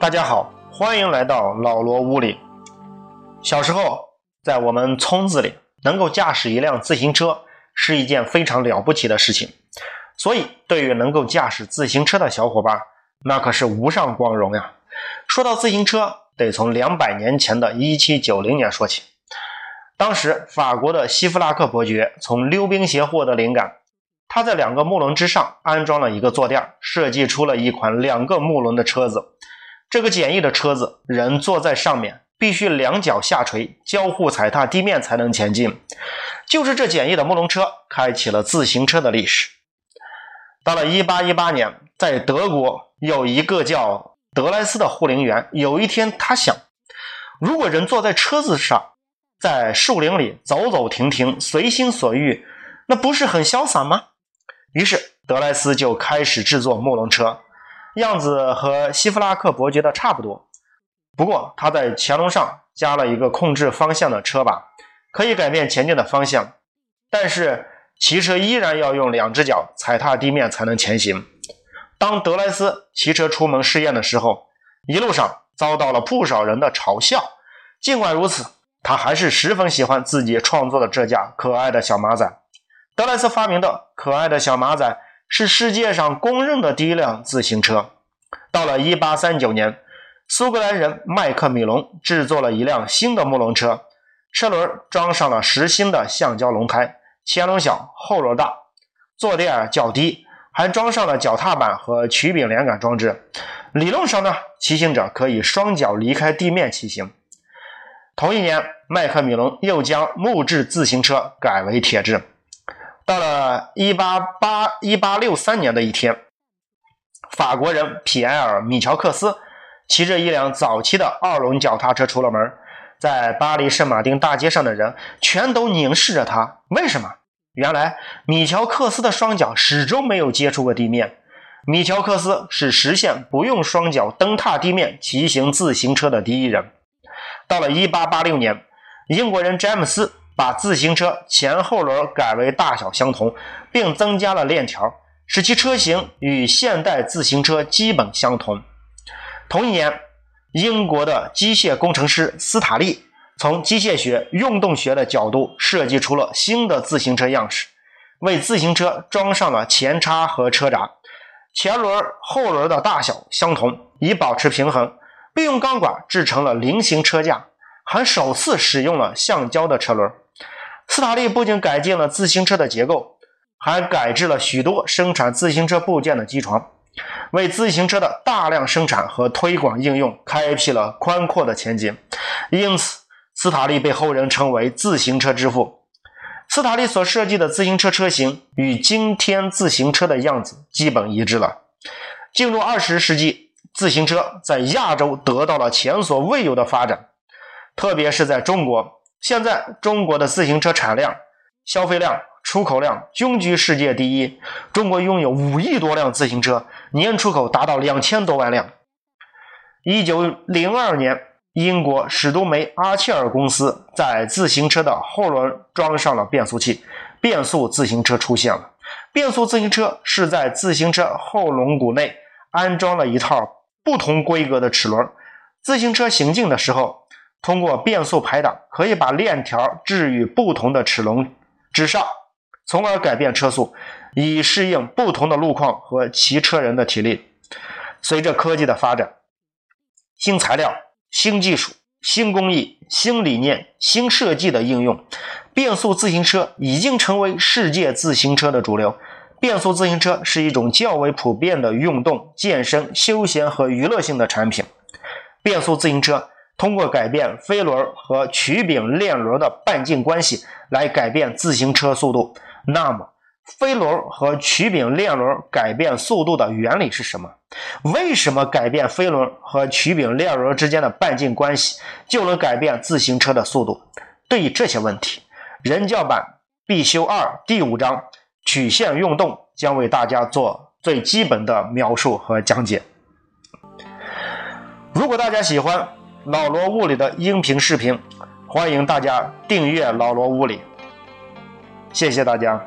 大家好，欢迎来到老罗屋里。小时候，在我们村子里，能够驾驶一辆自行车是一件非常了不起的事情，所以对于能够驾驶自行车的小伙伴，那可是无上光荣呀。说到自行车，得从两百年前的1790年说起。当时，法国的希夫拉克伯爵从溜冰鞋获得灵感，他在两个木轮之上安装了一个坐垫，设计出了一款两个木轮的车子。这个简易的车子，人坐在上面必须两脚下垂，交互踩踏地面才能前进。就是这简易的木轮车，开启了自行车的历史。到了1818年，在德国有一个叫德莱斯的护林员，有一天他想，如果人坐在车子上，在树林里走走停停，随心所欲，那不是很潇洒吗？于是德莱斯就开始制作木轮车，样子和希夫拉克伯爵的差不多。不过他在前轮上加了一个控制方向的车把，可以改变前进的方向。但是骑车依然要用两只脚踩踏地面才能前行。当德莱斯骑车出门试验的时候，一路上遭到了不少人的嘲笑。尽管如此，他还是十分喜欢自己创作的这架可爱的小马仔。德莱斯发明的可爱的小马仔是世界上公认的第一辆自行车。到了1839年，苏格兰人麦克米龙制作了一辆新的木轮车，车轮装上了实心的橡胶轮胎，前轮小，后轮大，坐垫较低。还装上了脚踏板和曲柄连杆装置。理论上呢，骑行者可以双脚离开地面骑行。同一年，麦克米伦又将木质自行车改为铁制。到了188 1863年的一天，法国人皮埃尔·米乔克斯骑着一辆早期的二轮脚踏车出了门，在巴黎圣马丁大街上的人全都凝视着他。为什么？原来米乔克斯的双脚始终没有接触过地面。米乔克斯是实现不用双脚蹬踏地面骑行自行车的第一人。到了1886年，英国人詹姆斯把自行车前后轮改为大小相同，并增加了链条，使其车型与现代自行车基本相同。同一年，英国的机械工程师斯塔利。从机械学、运动学的角度设计出了新的自行车样式，为自行车装上了前叉和车闸，前轮、后轮的大小相同，以保持平衡，并用钢管制成了菱形车架，还首次使用了橡胶的车轮。斯塔利不仅改进了自行车的结构，还改制了许多生产自行车部件的机床，为自行车的大量生产和推广应用开辟了宽阔的前景。因此，斯塔利被后人称为“自行车之父”。斯塔利所设计的自行车车型与今天自行车的样子基本一致了。进入二十世纪，自行车在亚洲得到了前所未有的发展，特别是在中国。现在，中国的自行车产量、消费量、出口量均居世界第一。中国拥有五亿多辆自行车，年出口达到两千多万辆。一九零二年。英国史都梅阿切尔公司在自行车的后轮装上了变速器，变速自行车出现了。变速自行车是在自行车后轮毂内安装了一套不同规格的齿轮，自行车行进的时候，通过变速排档可以把链条置于不同的齿轮之上，从而改变车速，以适应不同的路况和骑车人的体力。随着科技的发展，新材料。新技术、新工艺、新理念、新设计的应用，变速自行车已经成为世界自行车的主流。变速自行车是一种较为普遍的运动、健身、休闲和娱乐性的产品。变速自行车通过改变飞轮和曲柄链轮的半径关系来改变自行车速度。那么，飞轮和曲柄链轮改变速度的原理是什么？为什么改变飞轮和曲柄链轮之间的半径关系就能改变自行车的速度？对于这些问题，人教版必修二第五章曲线运动将为大家做最基本的描述和讲解。如果大家喜欢老罗物理的音频视频，欢迎大家订阅老罗物理。谢谢大家。